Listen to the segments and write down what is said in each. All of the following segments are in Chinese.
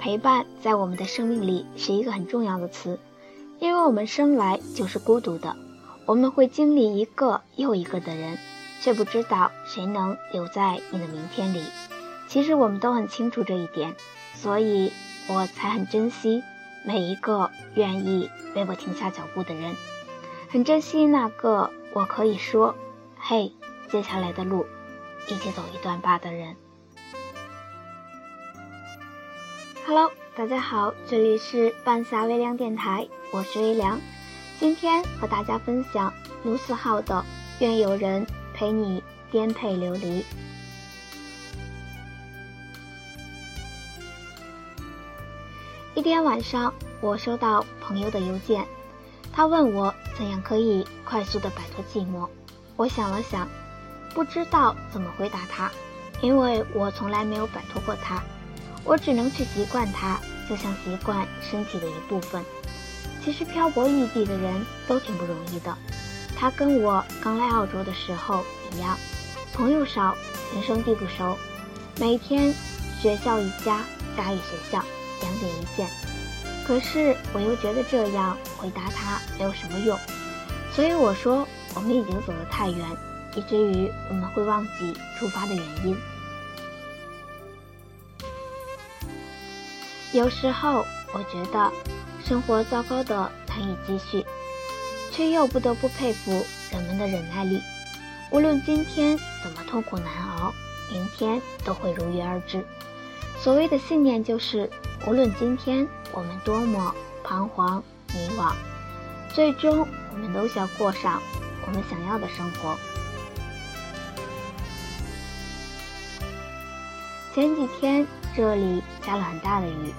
陪伴在我们的生命里是一个很重要的词，因为我们生来就是孤独的，我们会经历一个又一个的人，却不知道谁能留在你的明天里。其实我们都很清楚这一点，所以我才很珍惜每一个愿意为我停下脚步的人，很珍惜那个我可以说“嘿，接下来的路一起走一段吧”的人。Hello，大家好，这里是半夏微凉电台，我是微凉。今天和大家分享卢思浩的《愿有人陪你颠沛流离》。一天晚上，我收到朋友的邮件，他问我怎样可以快速的摆脱寂寞。我想了想，不知道怎么回答他，因为我从来没有摆脱过他。我只能去习惯它，就像习惯身体的一部分。其实漂泊异地的人都挺不容易的。他跟我刚来澳洲的时候一样，朋友少，人生地不熟，每天学校一家，家里学校，两点一线。可是我又觉得这样回答他没有什么用，所以我说我们已经走得太远，以至于我们会忘记出发的原因。有时候我觉得生活糟糕的难以继续，却又不得不佩服人们的忍耐力。无论今天怎么痛苦难熬，明天都会如约而至。所谓的信念就是，无论今天我们多么彷徨迷惘，最终我们都想过上我们想要的生活。前几天这里下了很大的雨，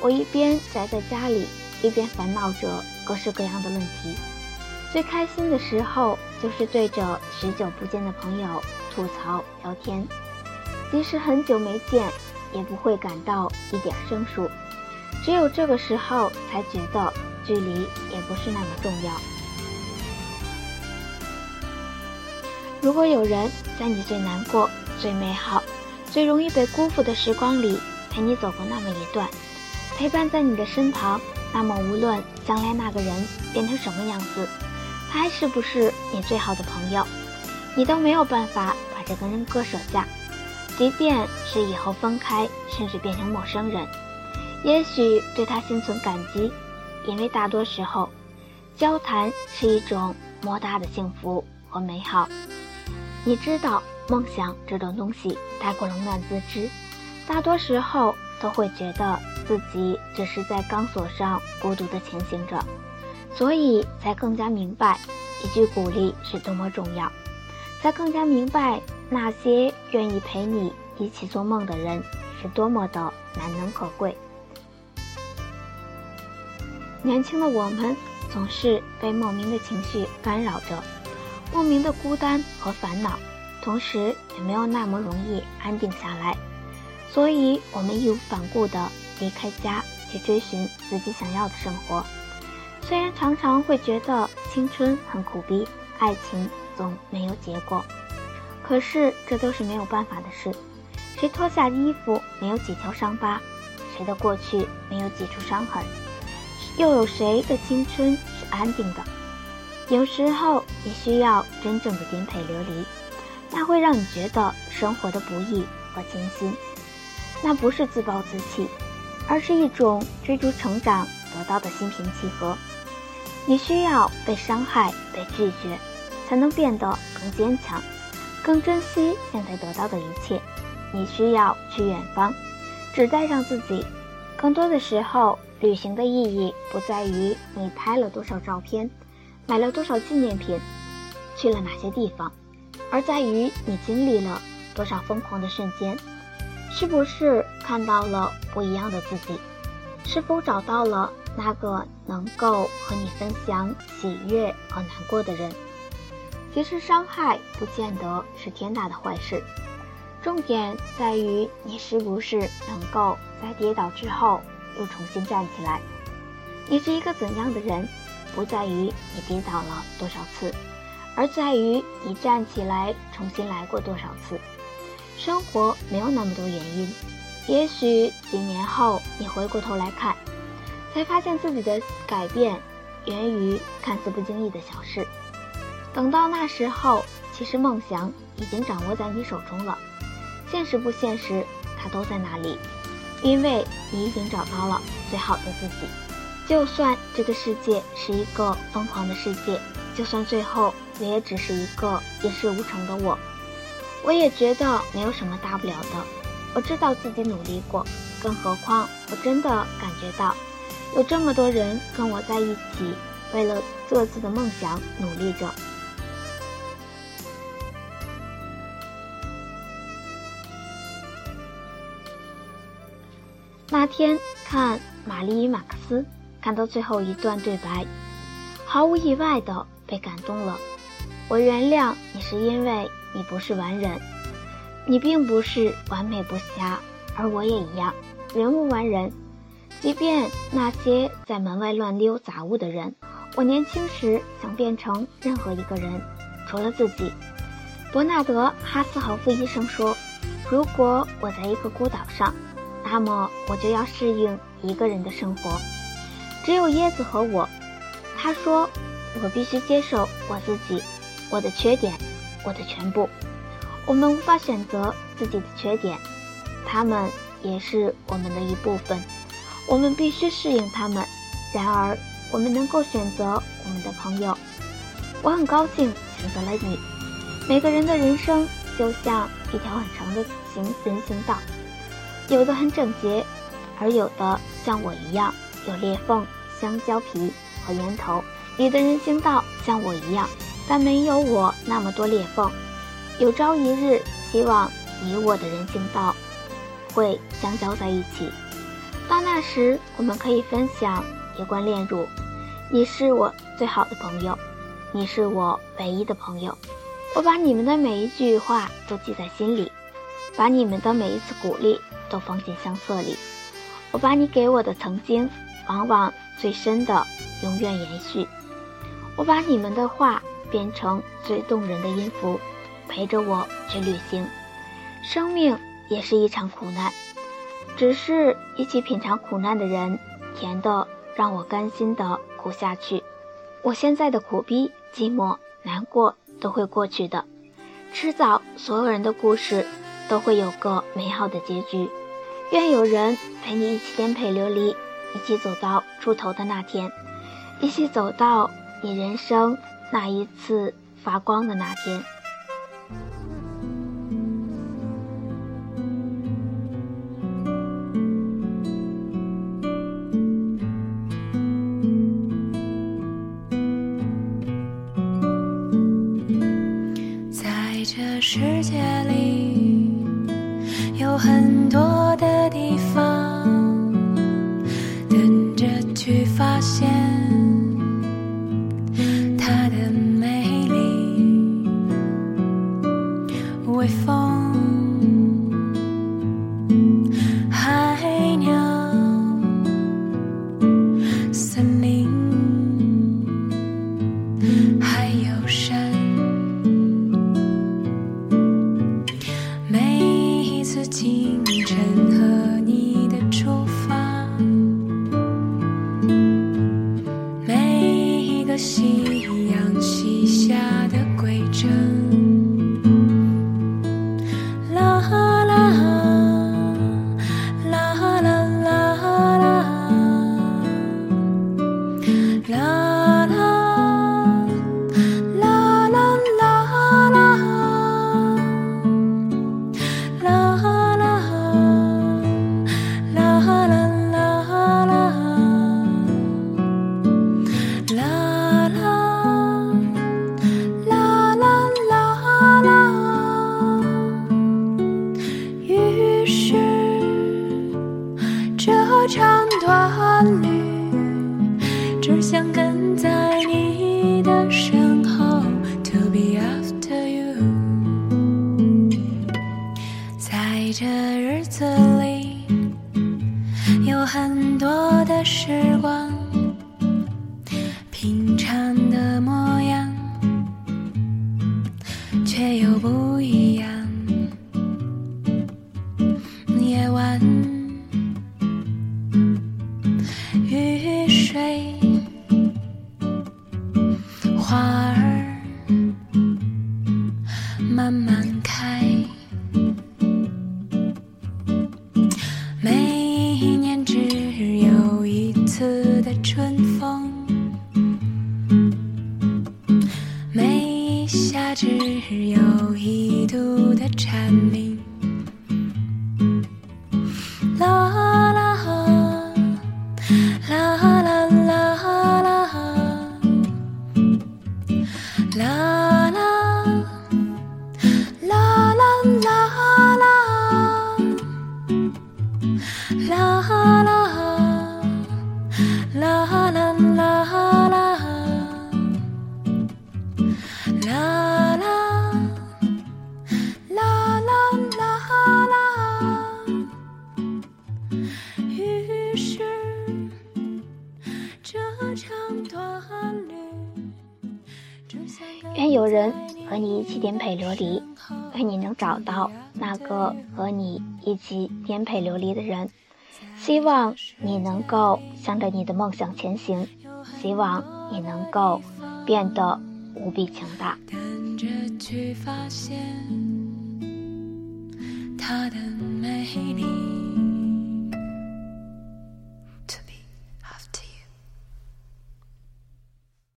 我一边宅在家里，一边烦恼着各式各样的问题。最开心的时候就是对着许久不见的朋友吐槽聊天，即使很久没见，也不会感到一点生疏。只有这个时候才觉得距离也不是那么重要。如果有人在你最难过、最美好。最容易被辜负的时光里，陪你走过那么一段，陪伴在你的身旁。那么，无论将来那个人变成什么样子，他还是不是你最好的朋友，你都没有办法把这个人割舍下。即便是以后分开，甚至变成陌生人，也许对他心存感激，因为大多时候，交谈是一种莫大的幸福和美好。你知道。梦想这种东西太过冷暖自知，大多时候都会觉得自己只是在钢索上孤独地前行着，所以才更加明白一句鼓励是多么重要，才更加明白那些愿意陪你一起做梦的人是多么的难能可贵。年轻的我们总是被莫名的情绪干扰着，莫名的孤单和烦恼。同时也没有那么容易安定下来，所以我们义无反顾地离开家去追寻自己想要的生活。虽然常常会觉得青春很苦逼，爱情总没有结果，可是这都是没有办法的事。谁脱下衣服没有几条伤疤？谁的过去没有几处伤痕？又有谁的青春是安定的？有时候你需要真正的颠沛流离。那会让你觉得生活的不易和艰辛，那不是自暴自弃，而是一种追逐成长得到的心平气和。你需要被伤害、被拒绝，才能变得更坚强，更珍惜现在得到的一切。你需要去远方，只带上自己。更多的时候，旅行的意义不在于你拍了多少照片，买了多少纪念品，去了哪些地方。而在于你经历了多少疯狂的瞬间，是不是看到了不一样的自己？是否找到了那个能够和你分享喜悦和难过的人？其实伤害不见得是天大的坏事，重点在于你是不是能够在跌倒之后又重新站起来。你是一个怎样的人，不在于你跌倒了多少次。而在于你站起来重新来过多少次。生活没有那么多原因，也许几年后你回过头来看，才发现自己的改变源于看似不经意的小事。等到那时候，其实梦想已经掌握在你手中了，现实不现实，它都在那里，因为你已经找到了最好的自己。就算这个世界是一个疯狂的世界，就算最后我也只是一个一事无成的我，我也觉得没有什么大不了的。我知道自己努力过，更何况我真的感觉到，有这么多人跟我在一起，为了各自的梦想努力着。那天看《玛丽与马克思》。看到最后一段对白，毫无意外的被感动了。我原谅你，是因为你不是完人，你并不是完美不瑕，而我也一样，人无完人。即便那些在门外乱溜杂物的人，我年轻时想变成任何一个人，除了自己。伯纳德·哈斯豪夫医生说：“如果我在一个孤岛上，那么我就要适应一个人的生活。”只有椰子和我，他说：“我必须接受我自己，我的缺点，我的全部。我们无法选择自己的缺点，他们也是我们的一部分。我们必须适应他们。然而，我们能够选择我们的朋友。我很高兴选择了你。每个人的人生就像一条很长的行人行道，有的很整洁，而有的像我一样。”有裂缝、香蕉皮和烟头。你的人行道像我一样，但没有我那么多裂缝。有朝一日，希望你我的人行道会相交在一起。到那时，我们可以分享一罐炼乳。你是我最好的朋友，你是我唯一的朋友。我把你们的每一句话都记在心里，把你们的每一次鼓励都放进相册里。我把你给我的曾经。往往最深的永远延续。我把你们的话变成最动人的音符，陪着我去旅行。生命也是一场苦难，只是一起品尝苦难的人，甜的让我甘心的苦下去。我现在的苦逼、寂寞、难过都会过去的，迟早所有人的故事都会有个美好的结局。愿有人陪你一起颠沛流离。一起走到出头的那天，一起走到你人生那一次发光的那天。在这世界里，有很多的地方等着去。发现一很多的时光平常的模样却又不一样。夜晚雨水花儿慢慢找到那个和你一起颠沛流离的人。希望你能够向着你的梦想前行，希望你能够变得无比强大。等着去发现他的美丽。